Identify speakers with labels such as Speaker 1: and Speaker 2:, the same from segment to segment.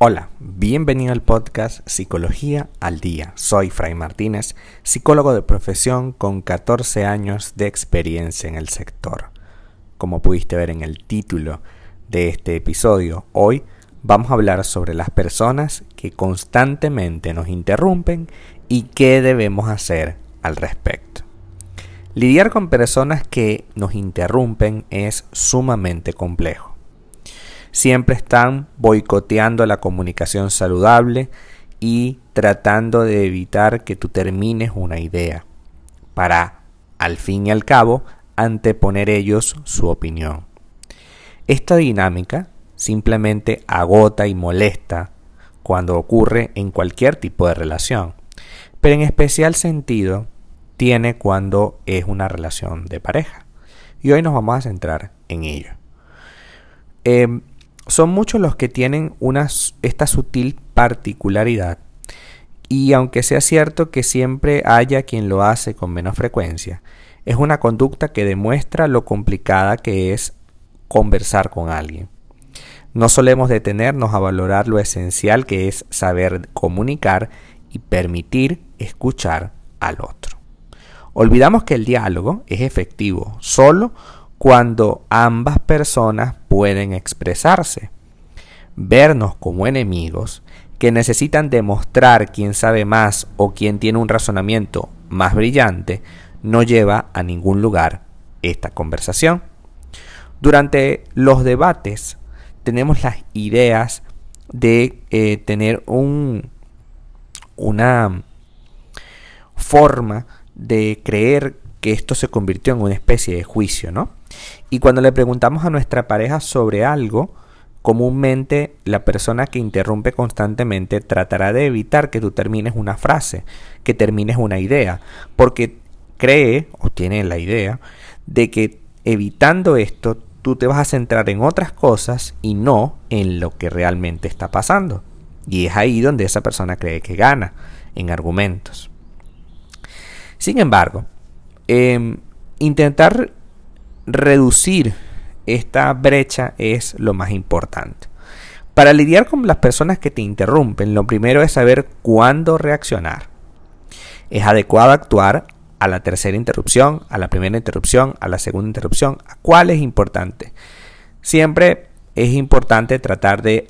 Speaker 1: Hola, bienvenido al podcast Psicología al Día. Soy Fray Martínez, psicólogo de profesión con 14 años de experiencia en el sector. Como pudiste ver en el título de este episodio, hoy vamos a hablar sobre las personas que constantemente nos interrumpen y qué debemos hacer al respecto. Lidiar con personas que nos interrumpen es sumamente complejo siempre están boicoteando la comunicación saludable y tratando de evitar que tú termines una idea, para, al fin y al cabo, anteponer ellos su opinión. Esta dinámica simplemente agota y molesta cuando ocurre en cualquier tipo de relación, pero en especial sentido tiene cuando es una relación de pareja. Y hoy nos vamos a centrar en ello. Em, son muchos los que tienen una, esta sutil particularidad y aunque sea cierto que siempre haya quien lo hace con menos frecuencia, es una conducta que demuestra lo complicada que es conversar con alguien. No solemos detenernos a valorar lo esencial que es saber comunicar y permitir escuchar al otro. Olvidamos que el diálogo es efectivo solo cuando ambas personas pueden expresarse. Vernos como enemigos que necesitan demostrar quién sabe más o quién tiene un razonamiento más brillante no lleva a ningún lugar esta conversación. Durante los debates tenemos las ideas de eh, tener un, una forma de creer que esto se convirtió en una especie de juicio, ¿no? Y cuando le preguntamos a nuestra pareja sobre algo, comúnmente la persona que interrumpe constantemente tratará de evitar que tú termines una frase, que termines una idea, porque cree o tiene la idea de que evitando esto tú te vas a centrar en otras cosas y no en lo que realmente está pasando. Y es ahí donde esa persona cree que gana en argumentos. Sin embargo, em, intentar reducir esta brecha es lo más importante. Para lidiar con las personas que te interrumpen, lo primero es saber cuándo reaccionar. Es adecuado actuar a la tercera interrupción, a la primera interrupción, a la segunda interrupción. ¿A cuál es importante? Siempre es importante tratar de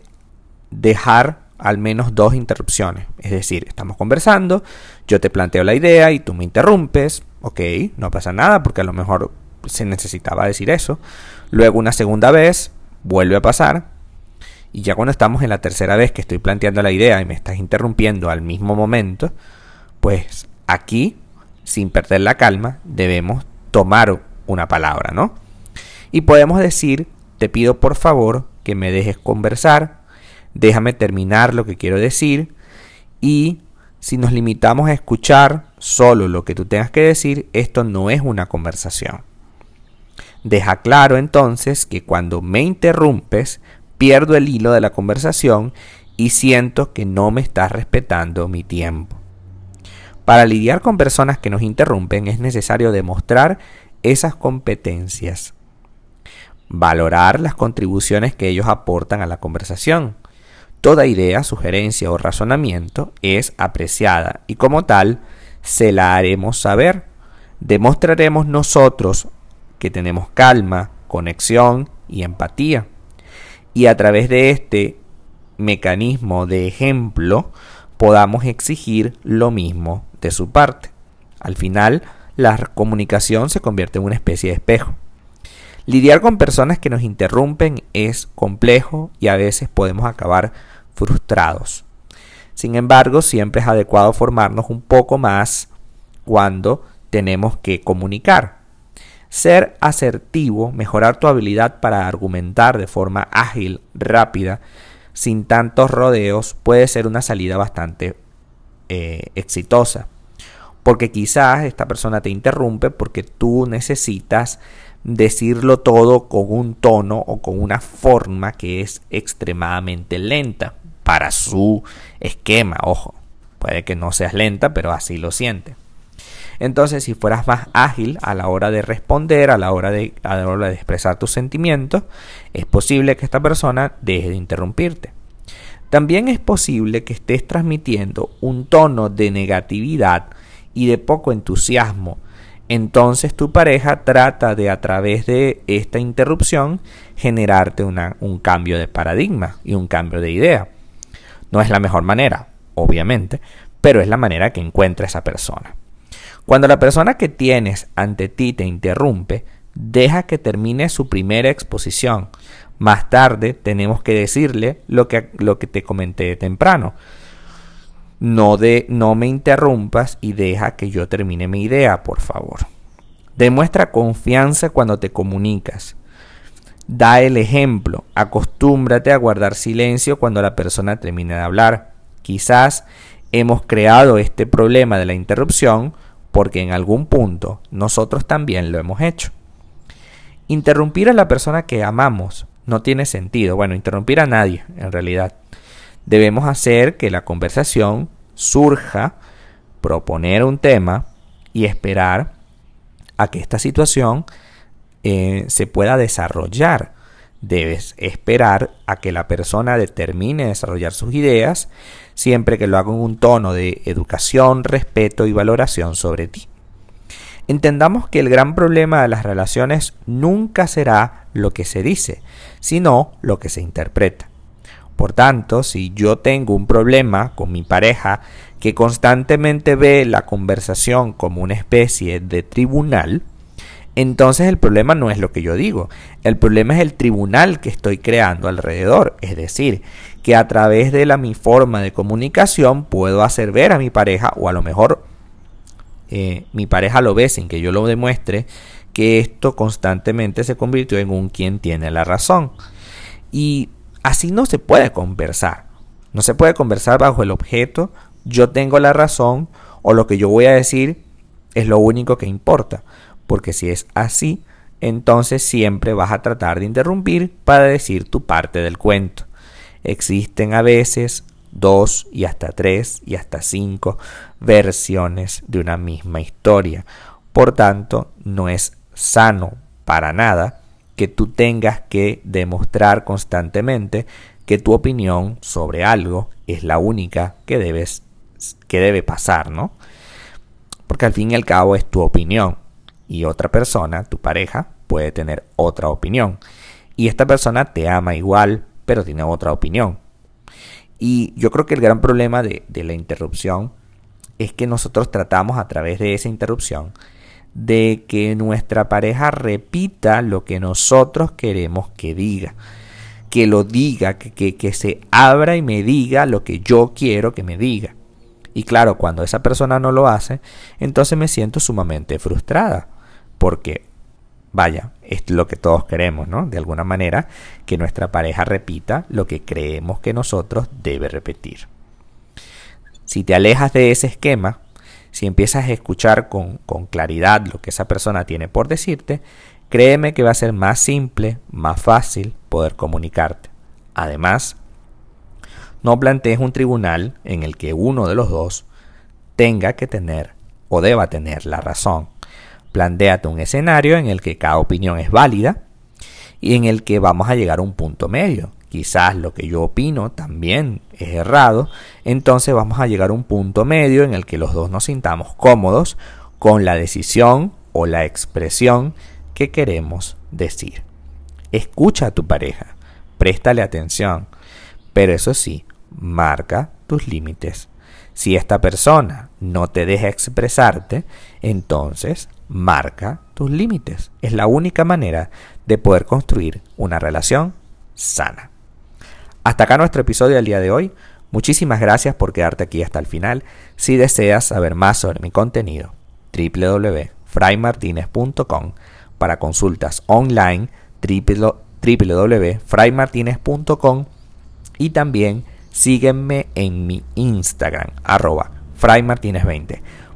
Speaker 1: dejar al menos dos interrupciones. Es decir, estamos conversando, yo te planteo la idea y tú me interrumpes. Ok, no pasa nada porque a lo mejor se necesitaba decir eso. Luego una segunda vez vuelve a pasar. Y ya cuando estamos en la tercera vez que estoy planteando la idea y me estás interrumpiendo al mismo momento, pues aquí, sin perder la calma, debemos tomar una palabra, ¿no? Y podemos decir, te pido por favor que me dejes conversar, déjame terminar lo que quiero decir y si nos limitamos a escuchar solo lo que tú tengas que decir, esto no es una conversación. Deja claro entonces que cuando me interrumpes, pierdo el hilo de la conversación y siento que no me estás respetando mi tiempo. Para lidiar con personas que nos interrumpen es necesario demostrar esas competencias, valorar las contribuciones que ellos aportan a la conversación. Toda idea, sugerencia o razonamiento es apreciada y como tal se la haremos saber. Demostraremos nosotros que tenemos calma, conexión y empatía. Y a través de este mecanismo de ejemplo podamos exigir lo mismo de su parte. Al final, la comunicación se convierte en una especie de espejo. Lidiar con personas que nos interrumpen es complejo y a veces podemos acabar frustrados. Sin embargo, siempre es adecuado formarnos un poco más cuando tenemos que comunicar. Ser asertivo, mejorar tu habilidad para argumentar de forma ágil, rápida, sin tantos rodeos, puede ser una salida bastante eh, exitosa. Porque quizás esta persona te interrumpe porque tú necesitas decirlo todo con un tono o con una forma que es extremadamente lenta para su esquema. Ojo, puede que no seas lenta, pero así lo siente. Entonces, si fueras más ágil a la hora de responder, a la hora de, a la hora de expresar tus sentimientos, es posible que esta persona deje de interrumpirte. también es posible que estés transmitiendo un tono de negatividad y de poco entusiasmo. Entonces tu pareja trata de a través de esta interrupción generarte un cambio de paradigma y un cambio de idea. No es la mejor manera, obviamente, pero es la manera que encuentra esa persona. Cuando la persona que tienes ante ti te interrumpe, deja que termine su primera exposición. Más tarde tenemos que decirle lo que, lo que te comenté temprano. No, de, no me interrumpas y deja que yo termine mi idea, por favor. Demuestra confianza cuando te comunicas. Da el ejemplo. Acostúmbrate a guardar silencio cuando la persona termine de hablar. Quizás hemos creado este problema de la interrupción porque en algún punto nosotros también lo hemos hecho. Interrumpir a la persona que amamos no tiene sentido. Bueno, interrumpir a nadie, en realidad. Debemos hacer que la conversación surja, proponer un tema y esperar a que esta situación eh, se pueda desarrollar. Debes esperar a que la persona determine desarrollar sus ideas, siempre que lo haga en un tono de educación, respeto y valoración sobre ti. Entendamos que el gran problema de las relaciones nunca será lo que se dice, sino lo que se interpreta. Por tanto, si yo tengo un problema con mi pareja que constantemente ve la conversación como una especie de tribunal, entonces el problema no es lo que yo digo, el problema es el tribunal que estoy creando alrededor, es decir, que a través de la mi forma de comunicación puedo hacer ver a mi pareja o a lo mejor eh, mi pareja lo ve sin que yo lo demuestre, que esto constantemente se convirtió en un quien tiene la razón. Y así no se puede conversar. No se puede conversar bajo el objeto, yo tengo la razón o lo que yo voy a decir es lo único que importa. Porque si es así, entonces siempre vas a tratar de interrumpir para decir tu parte del cuento. Existen a veces dos y hasta tres y hasta cinco versiones de una misma historia. Por tanto, no es sano para nada que tú tengas que demostrar constantemente que tu opinión sobre algo es la única que debes que debe pasar, ¿no? Porque al fin y al cabo es tu opinión y otra persona, tu pareja, puede tener otra opinión. Y esta persona te ama igual, pero tiene otra opinión. Y yo creo que el gran problema de, la interrupción es que nosotros tratamos a través de esa interrupción de que nuestra pareja repita lo que nosotros queremos que diga. Que lo diga, que, que, se abra y me diga lo que yo quiero que me diga. Y claro, cuando esa persona no lo hace, entonces me siento sumamente frustrada. Porque Vaya, es lo que todos queremos, ¿no? De alguna manera, que nuestra pareja repita lo que creemos que nosotros debe repetir. Si te alejas de ese esquema, si empiezas a escuchar con, con claridad lo que esa persona tiene por decirte, créeme que va a ser más simple, más fácil poder comunicarte. Además, no plantees un tribunal en el que uno de los dos tenga que tener o deba tener la razón Plantéate un escenario en el que cada opinión es válida y en el que vamos a llegar a un punto medio. Quizás lo que yo opino también es errado, entonces vamos a llegar a un punto medio en el que los dos nos sintamos cómodos con la decisión o la expresión que queremos decir. Escucha a tu pareja, préstale atención, pero eso sí, marca tus límites. Si esta persona no te deja expresarte, entonces marca tus límites. Es la única manera de poder construir una relación sana. Hasta acá nuestro episodio del día de hoy. Muchísimas gracias por quedarte aquí hasta el final. Si deseas saber más sobre mi contenido, www.fraymartinez.com para consultas online www.fraymartinez.com y también sígueme en mi Instagram arroba fraymartinez20